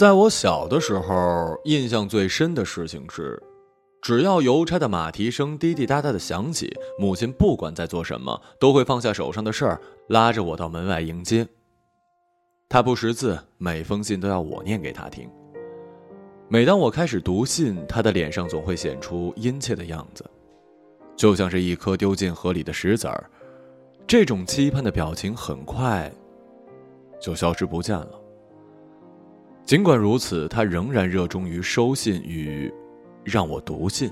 在我小的时候，印象最深的事情是，只要邮差的马蹄声滴滴答答的响起，母亲不管在做什么，都会放下手上的事儿，拉着我到门外迎接。他不识字，每封信都要我念给他听。每当我开始读信，他的脸上总会显出殷切的样子，就像是一颗丢进河里的石子儿。这种期盼的表情很快就消失不见了。尽管如此，他仍然热衷于收信与让我读信，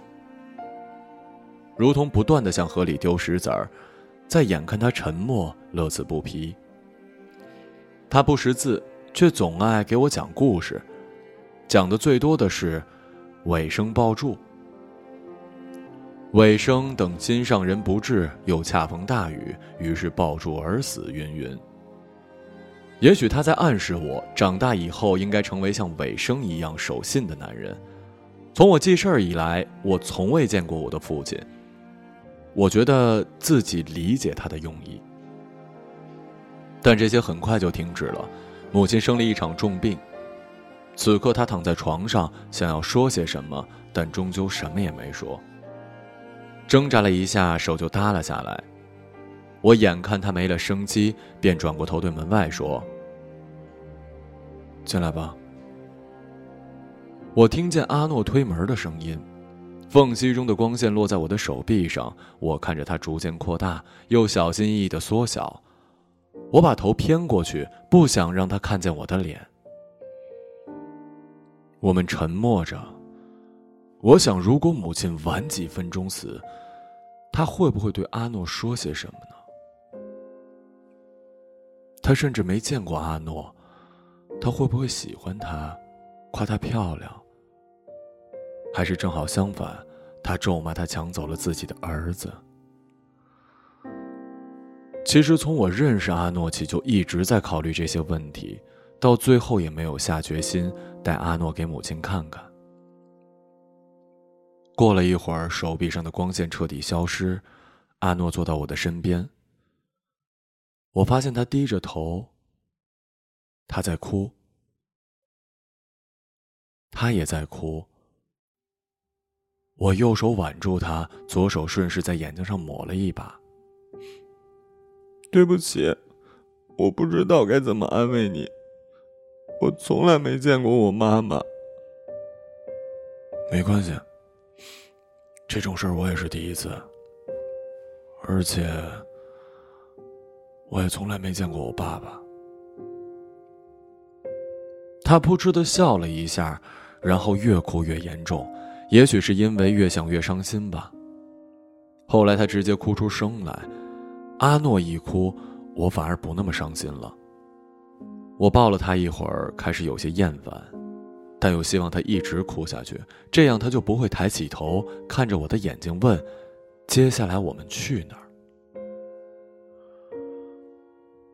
如同不断的向河里丢石子儿，在眼看他沉默，乐此不疲。他不识字，却总爱给我讲故事。讲的最多的是尾生抱柱。尾生等心上人不至，又恰逢大雨，于是抱柱而死。云云。也许他在暗示我，长大以后应该成为像尾生一样守信的男人。从我记事儿以来，我从未见过我的父亲。我觉得自己理解他的用意，但这些很快就停止了。母亲生了一场重病。此刻，他躺在床上，想要说些什么，但终究什么也没说。挣扎了一下，手就耷了下来。我眼看他没了生机，便转过头对门外说：“进来吧。”我听见阿诺推门的声音，缝隙中的光线落在我的手臂上，我看着它逐渐扩大，又小心翼翼的缩小。我把头偏过去，不想让他看见我的脸。我们沉默着。我想，如果母亲晚几分钟死，他会不会对阿诺说些什么呢？他甚至没见过阿诺，他会不会喜欢他，夸她漂亮？还是正好相反，他咒骂他抢走了自己的儿子？其实，从我认识阿诺起，就一直在考虑这些问题。到最后也没有下决心带阿诺给母亲看看。过了一会儿，手臂上的光线彻底消失，阿诺坐到我的身边。我发现他低着头，他在哭，他也在哭。我右手挽住他，左手顺势在眼睛上抹了一把。对不起，我不知道该怎么安慰你。我从来没见过我妈妈。没关系，这种事儿我也是第一次，而且我也从来没见过我爸爸。他扑哧的笑了一下，然后越哭越严重，也许是因为越想越伤心吧。后来他直接哭出声来，阿诺一哭，我反而不那么伤心了。我抱了他一会儿，开始有些厌烦，但又希望他一直哭下去，这样他就不会抬起头看着我的眼睛问：“接下来我们去哪儿？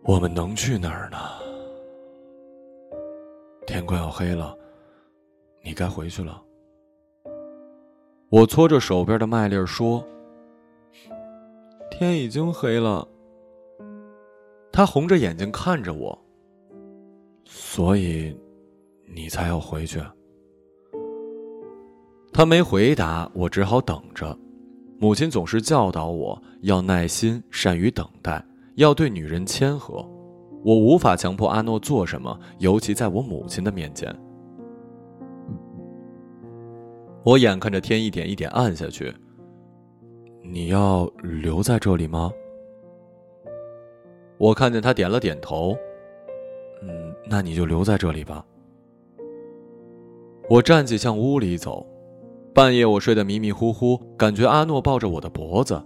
我们能去哪儿呢？”天快要黑了，你该回去了。我搓着手边的麦粒说：“天已经黑了。”他红着眼睛看着我。所以，你才要回去？他没回答，我只好等着。母亲总是教导我要耐心，善于等待，要对女人谦和。我无法强迫阿诺做什么，尤其在我母亲的面前。我眼看着天一点一点暗下去。你要留在这里吗？我看见他点了点头。嗯，那你就留在这里吧。我站起向屋里走，半夜我睡得迷迷糊糊，感觉阿诺抱着我的脖子。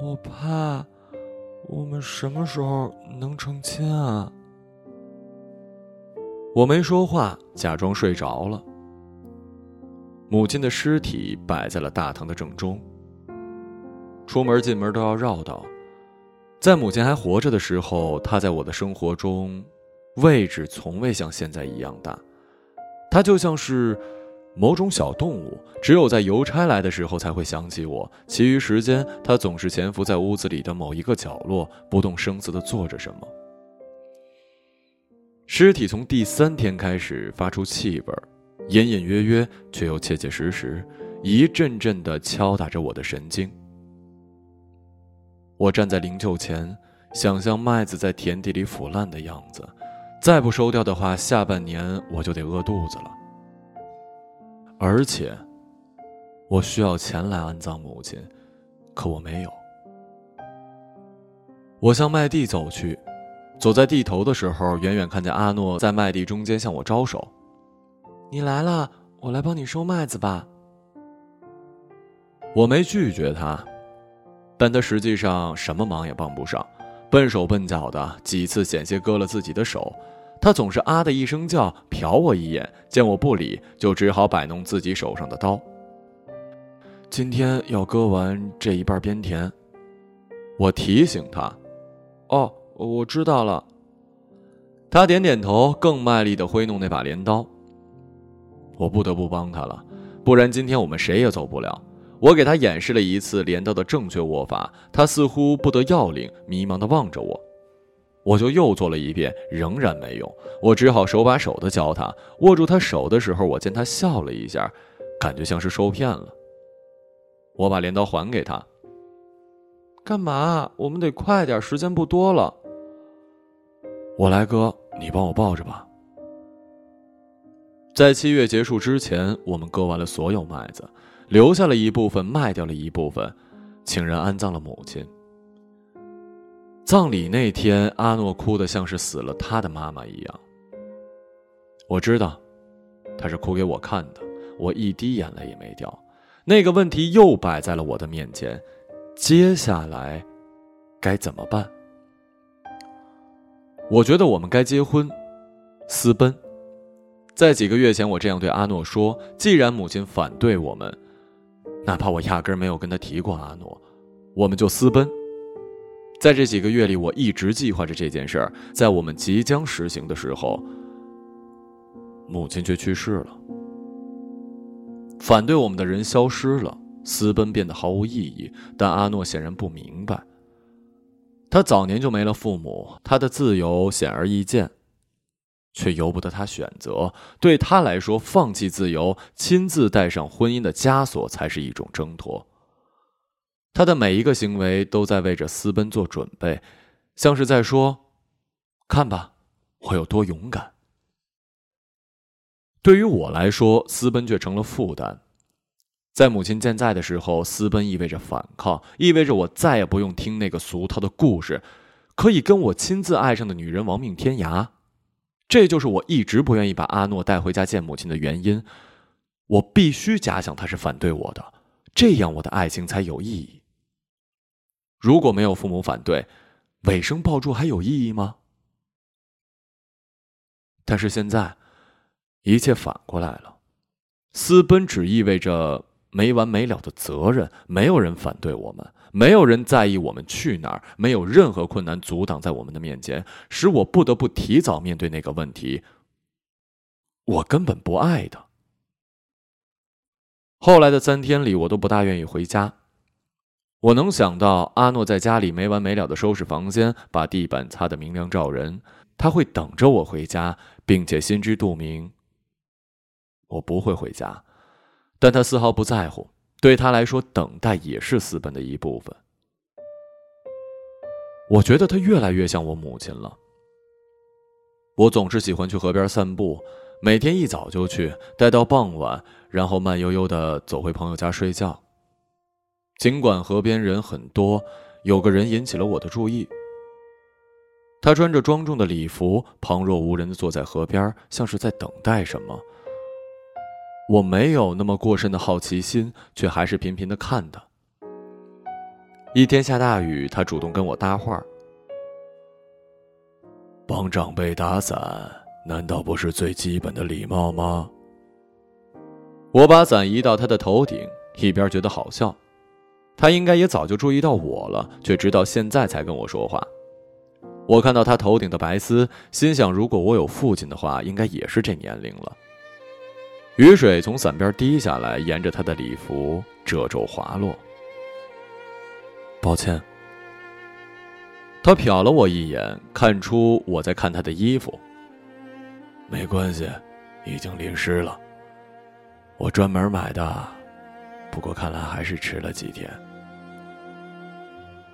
我怕，我们什么时候能成亲啊？我没说话，假装睡着了。母亲的尸体摆在了大堂的正中。出门进门都要绕道。在母亲还活着的时候，她在我的生活中位置从未像现在一样大。她就像是某种小动物，只有在邮差来的时候才会想起我，其余时间它总是潜伏在屋子里的某一个角落，不动声色地做着什么。尸体从第三天开始发出气味，隐隐约约却又切切实实，一阵阵的敲打着我的神经。我站在灵柩前，想象麦子在田地里腐烂的样子，再不收掉的话，下半年我就得饿肚子了。而且，我需要钱来安葬母亲，可我没有。我向麦地走去。走在地头的时候，远远看见阿诺在麦地中间向我招手：“你来了，我来帮你收麦子吧。”我没拒绝他，但他实际上什么忙也帮不上，笨手笨脚的，几次险些割了自己的手。他总是啊的一声叫，瞟我一眼，见我不理，就只好摆弄自己手上的刀。今天要割完这一半边田，我提醒他：“哦。”我知道了。他点点头，更卖力的挥弄那把镰刀。我不得不帮他了，不然今天我们谁也走不了。我给他演示了一次镰刀的正确握法，他似乎不得要领，迷茫的望着我。我就又做了一遍，仍然没用。我只好手把手的教他。握住他手的时候，我见他笑了一下，感觉像是受骗了。我把镰刀还给他。干嘛？我们得快点，时间不多了。我来割，你帮我抱着吧。在七月结束之前，我们割完了所有麦子，留下了一部分，卖掉了一部分，请人安葬了母亲。葬礼那天，阿诺哭得像是死了他的妈妈一样。我知道，他是哭给我看的，我一滴眼泪也没掉。那个问题又摆在了我的面前，接下来该怎么办？我觉得我们该结婚，私奔。在几个月前，我这样对阿诺说：“既然母亲反对我们，哪怕我压根没有跟他提过阿诺，我们就私奔。”在这几个月里，我一直计划着这件事儿。在我们即将实行的时候，母亲却去世了，反对我们的人消失了，私奔变得毫无意义。但阿诺显然不明白。他早年就没了父母，他的自由显而易见，却由不得他选择。对他来说，放弃自由，亲自带上婚姻的枷锁，才是一种挣脱。他的每一个行为都在为着私奔做准备，像是在说：“看吧，我有多勇敢。”对于我来说，私奔却成了负担。在母亲健在的时候，私奔意味着反抗，意味着我再也不用听那个俗套的故事，可以跟我亲自爱上的女人亡命天涯。这就是我一直不愿意把阿诺带回家见母亲的原因。我必须假想他是反对我的，这样我的爱情才有意义。如果没有父母反对，尾声抱柱还有意义吗？但是现在，一切反过来了，私奔只意味着。没完没了的责任，没有人反对我们，没有人在意我们去哪儿，没有任何困难阻挡在我们的面前，使我不得不提早面对那个问题：我根本不爱他。后来的三天里，我都不大愿意回家。我能想到阿诺在家里没完没了的收拾房间，把地板擦得明亮照人，他会等着我回家，并且心知肚明，我不会回家。但他丝毫不在乎，对他来说，等待也是私奔的一部分。我觉得他越来越像我母亲了。我总是喜欢去河边散步，每天一早就去，待到傍晚，然后慢悠悠的走回朋友家睡觉。尽管河边人很多，有个人引起了我的注意。他穿着庄重的礼服，旁若无人的坐在河边，像是在等待什么。我没有那么过深的好奇心，却还是频频的看他。一天下大雨，他主动跟我搭话。帮长辈打伞，难道不是最基本的礼貌吗？我把伞移到他的头顶，一边觉得好笑。他应该也早就注意到我了，却直到现在才跟我说话。我看到他头顶的白丝，心想：如果我有父亲的话，应该也是这年龄了。雨水从伞边滴下来，沿着他的礼服褶皱滑落。抱歉。他瞟了我一眼，看出我在看他的衣服。没关系，已经淋湿了。我专门买的，不过看来还是迟了几天。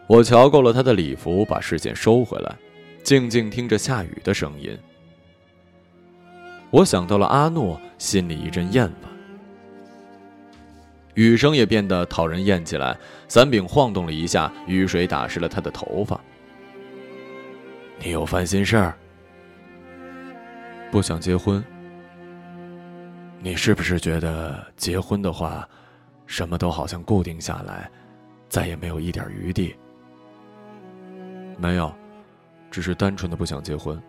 我瞧够了他的礼服，把视线收回来，静静听着下雨的声音。我想到了阿诺，心里一阵厌烦。雨声也变得讨人厌起来，伞柄晃动了一下，雨水打湿了他的头发。你有烦心事儿？不想结婚？你是不是觉得结婚的话，什么都好像固定下来，再也没有一点余地？没有，只是单纯的不想结婚。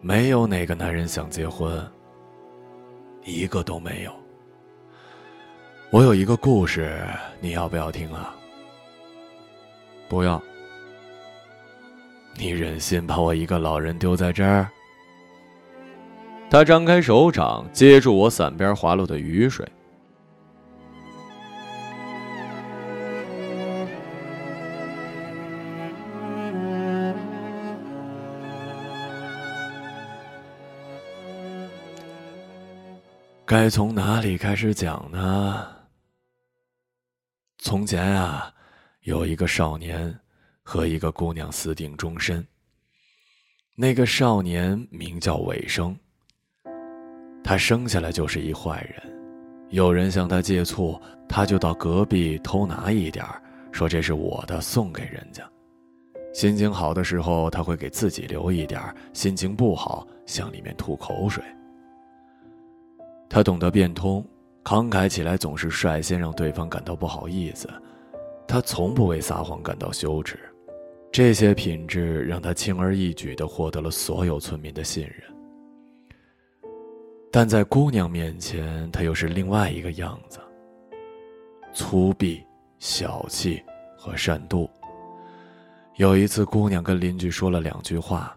没有哪个男人想结婚，一个都没有。我有一个故事，你要不要听啊？不要。你忍心把我一个老人丢在这儿？他张开手掌接住我伞边滑落的雨水。该从哪里开始讲呢？从前啊，有一个少年和一个姑娘私定终身。那个少年名叫尾生。他生下来就是一坏人，有人向他借醋，他就到隔壁偷拿一点说这是我的，送给人家。心情好的时候，他会给自己留一点心情不好，向里面吐口水。他懂得变通。慷慨起来总是率先让对方感到不好意思，他从不为撒谎感到羞耻，这些品质让他轻而易举地获得了所有村民的信任。但在姑娘面前，他又是另外一个样子：粗鄙、小气和善妒。有一次，姑娘跟邻居说了两句话，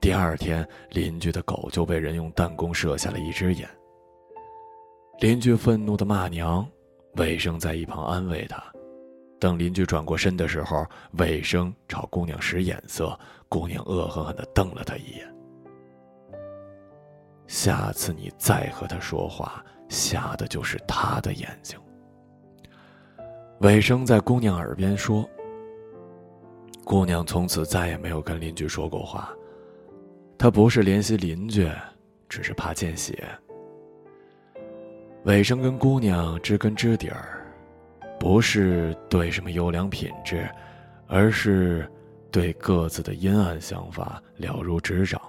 第二天，邻居的狗就被人用弹弓射下了一只眼。邻居愤怒的骂娘，卫生在一旁安慰他。等邻居转过身的时候，卫生朝姑娘使眼色，姑娘恶狠狠地瞪了他一眼。下次你再和他说话，瞎的就是他的眼睛。卫生在姑娘耳边说。姑娘从此再也没有跟邻居说过话，她不是怜惜邻居，只是怕见血。尾生跟姑娘知根知底儿，不是对什么优良品质，而是对各自的阴暗想法了如指掌。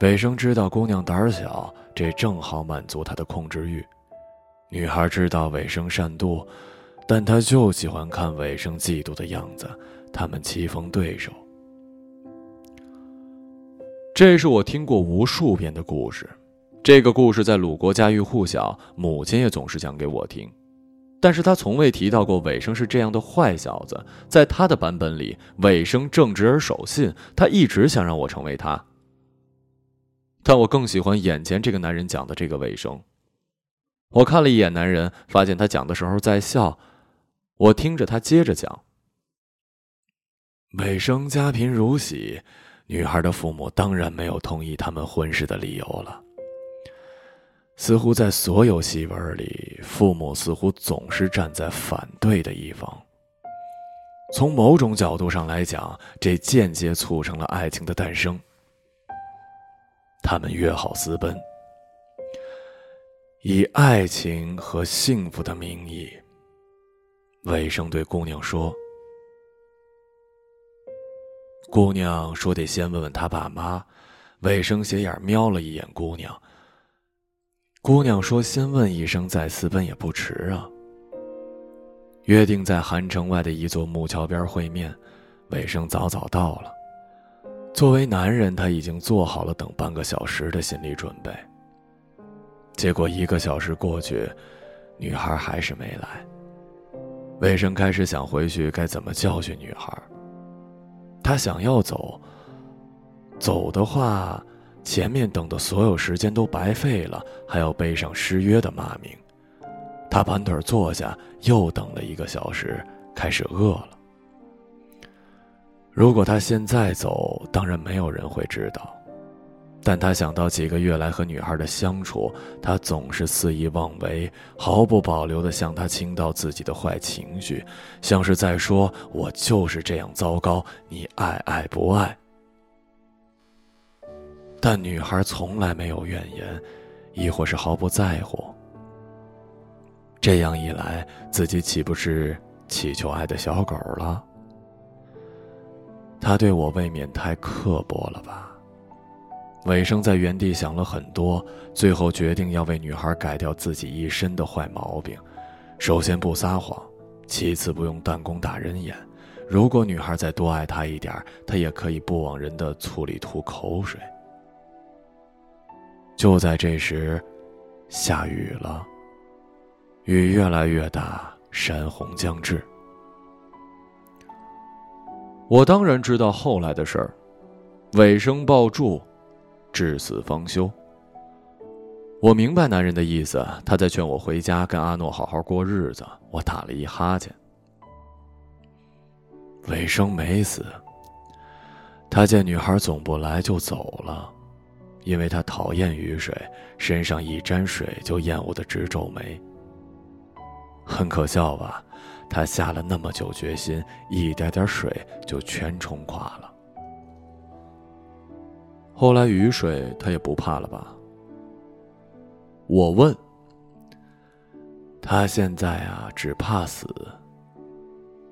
尾生知道姑娘胆小，这正好满足他的控制欲。女孩知道尾生善妒，但她就喜欢看尾生嫉妒的样子。他们棋逢对手。这是我听过无数遍的故事。这个故事在鲁国家喻户晓，母亲也总是讲给我听，但是他从未提到过尾生是这样的坏小子。在他的版本里，尾生正直而守信，他一直想让我成为他。但我更喜欢眼前这个男人讲的这个尾生。我看了一眼男人，发现他讲的时候在笑，我听着他接着讲。尾生家贫如洗，女孩的父母当然没有同意他们婚事的理由了。似乎在所有戏文里，父母似乎总是站在反对的一方。从某种角度上来讲，这间接促成了爱情的诞生。他们约好私奔，以爱情和幸福的名义。魏生对姑娘说：“姑娘说得先问问他爸妈。”魏生斜眼瞄了一眼姑娘。姑娘说：“先问一声再私奔也不迟啊。”约定在韩城外的一座木桥边会面，尾生早早到了。作为男人，他已经做好了等半个小时的心理准备。结果一个小时过去，女孩还是没来。尾生开始想回去该怎么教训女孩。他想要走，走的话。前面等的所有时间都白费了，还要背上失约的骂名。他盘腿坐下，又等了一个小时，开始饿了。如果他现在走，当然没有人会知道。但他想到几个月来和女孩的相处，他总是肆意妄为，毫不保留地向她倾倒自己的坏情绪，像是在说：“我就是这样糟糕，你爱爱不爱？”但女孩从来没有怨言，亦或是毫不在乎。这样一来，自己岂不是乞求爱的小狗了？他对我未免太刻薄了吧？尾生在原地想了很多，最后决定要为女孩改掉自己一身的坏毛病。首先不撒谎，其次不用弹弓打人眼。如果女孩再多爱他一点，他也可以不往人的醋里吐口水。就在这时，下雨了。雨越来越大，山洪将至。我当然知道后来的事儿，尾生抱柱。至死方休。我明白男人的意思，他在劝我回家跟阿诺好好过日子。我打了一哈欠。尾生没死。他见女孩总不来就走了，因为他讨厌雨水，身上一沾水就厌恶的直皱眉。很可笑吧？他下了那么久决心，一点点水就全冲垮了。后来雨水他也不怕了吧？我问。他现在啊，只怕死，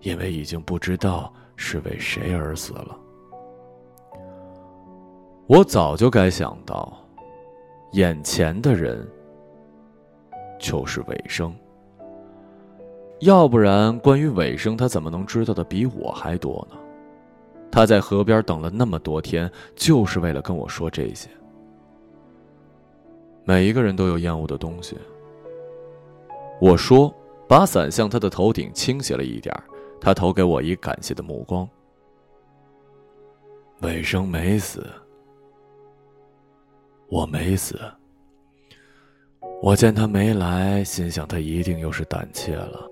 因为已经不知道是为谁而死了。我早就该想到，眼前的人就是尾生。要不然，关于尾生，他怎么能知道的比我还多呢？他在河边等了那么多天，就是为了跟我说这些。每一个人都有厌恶的东西。我说，把伞向他的头顶倾斜了一点他投给我一感谢的目光。尾生没死，我没死。我见他没来，心想他一定又是胆怯了，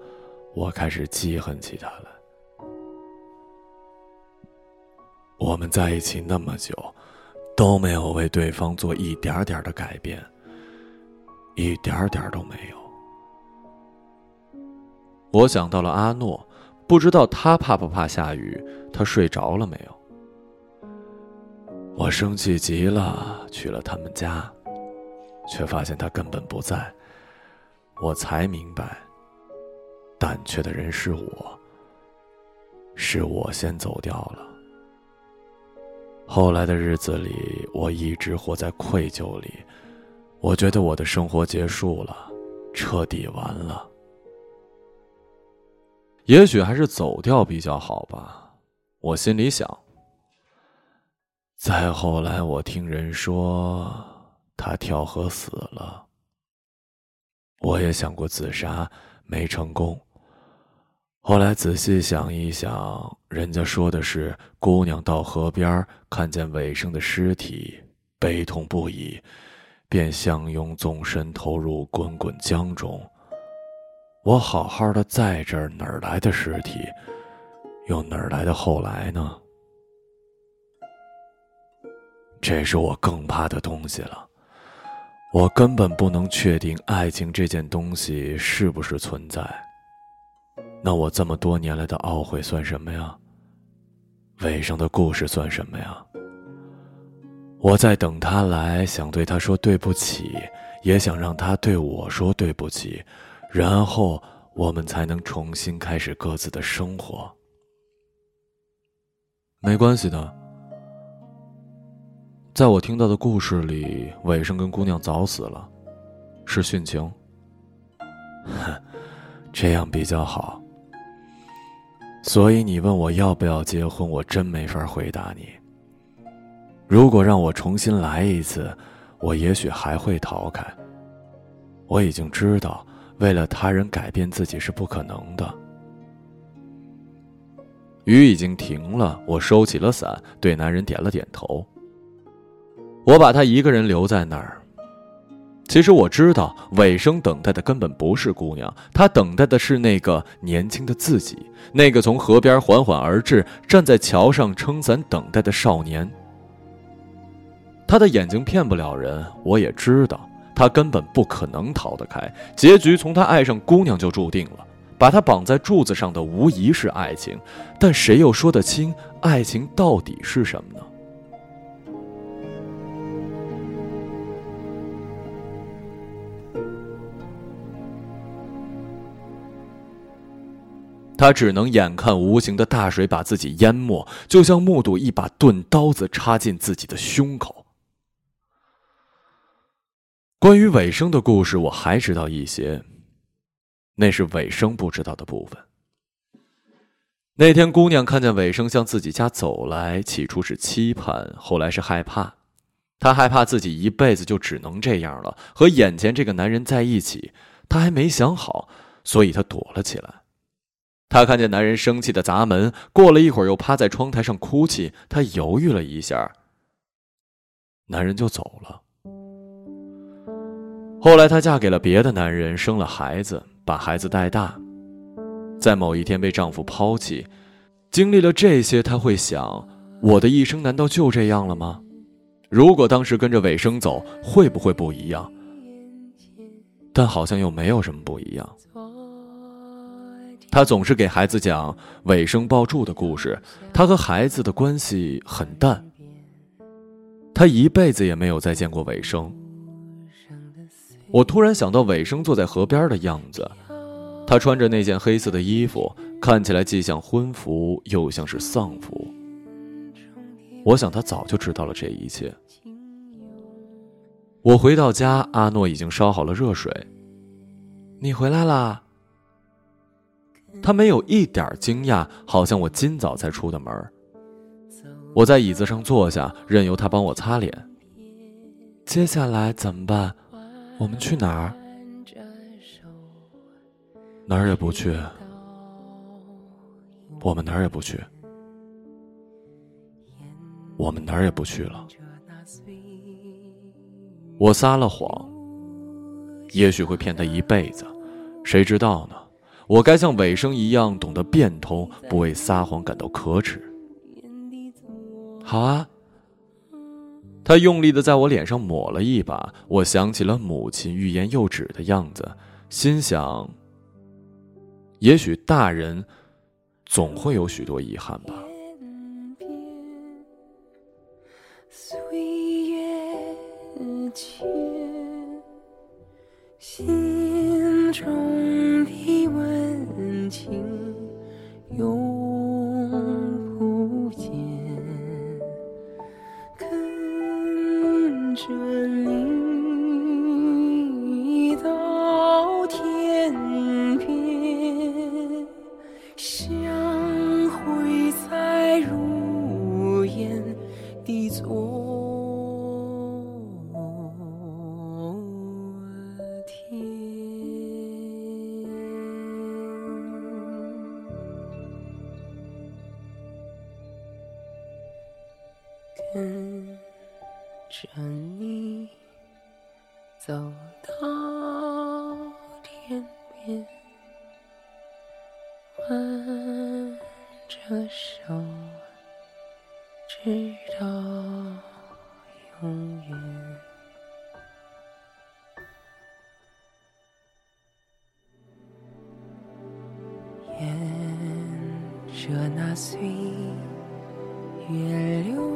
我开始记恨起他来。我们在一起那么久，都没有为对方做一点点的改变，一点点都没有。我想到了阿诺，不知道他怕不怕下雨，他睡着了没有？我生气极了，去了他们家，却发现他根本不在。我才明白，胆怯的人是我，是我先走掉了。后来的日子里，我一直活在愧疚里。我觉得我的生活结束了，彻底完了。也许还是走掉比较好吧，我心里想。再后来，我听人说他跳河死了。我也想过自杀，没成功。后来仔细想一想，人家说的是姑娘到河边看见尾生的尸体，悲痛不已，便相拥纵身投入滚滚江中。我好好的在这儿，哪来的尸体？又哪来的后来呢？这是我更怕的东西了。我根本不能确定爱情这件东西是不是存在。那我这么多年来的懊悔算什么呀？尾声的故事算什么呀？我在等他来，想对他说对不起，也想让他对我说对不起，然后我们才能重新开始各自的生活。没关系的，在我听到的故事里，尾生跟姑娘早死了，是殉情。哼，这样比较好。所以你问我要不要结婚，我真没法回答你。如果让我重新来一次，我也许还会逃开。我已经知道，为了他人改变自己是不可能的。雨已经停了，我收起了伞，对男人点了点头。我把他一个人留在那儿。其实我知道，尾生等待的根本不是姑娘，他等待的是那个年轻的自己，那个从河边缓缓而至、站在桥上撑伞等待的少年。他的眼睛骗不了人，我也知道他根本不可能逃得开。结局从他爱上姑娘就注定了，把他绑在柱子上的无疑是爱情，但谁又说得清爱情到底是什么呢？他只能眼看无形的大水把自己淹没，就像目睹一把钝刀子插进自己的胸口。关于尾生的故事，我还知道一些，那是尾生不知道的部分。那天，姑娘看见尾生向自己家走来，起初是期盼，后来是害怕。她害怕自己一辈子就只能这样了，和眼前这个男人在一起。她还没想好，所以她躲了起来。她看见男人生气的砸门，过了一会儿又趴在窗台上哭泣。她犹豫了一下，男人就走了。后来，她嫁给了别的男人，生了孩子，把孩子带大，在某一天被丈夫抛弃。经历了这些，她会想：我的一生难道就这样了吗？如果当时跟着尾生走，会不会不一样？但好像又没有什么不一样。他总是给孩子讲尾生抱柱的故事，他和孩子的关系很淡。他一辈子也没有再见过尾生。我突然想到尾生坐在河边的样子，他穿着那件黑色的衣服，看起来既像婚服又像是丧服。我想他早就知道了这一切。我回到家，阿诺已经烧好了热水。你回来啦？他没有一点惊讶，好像我今早才出的门。我在椅子上坐下，任由他帮我擦脸。接下来怎么办？我们去哪儿？哪儿也不去。我们哪儿也不去。我们哪儿也不去了。我撒了谎，也许会骗他一辈子，谁知道呢？我该像尾生一样懂得变通，不为撒谎感到可耻。好啊。他用力的在我脸上抹了一把，我想起了母亲欲言又止的样子，心想：也许大人总会有许多遗憾吧。岁月心中情永不见，跟着你。直到永远。沿着那岁月流。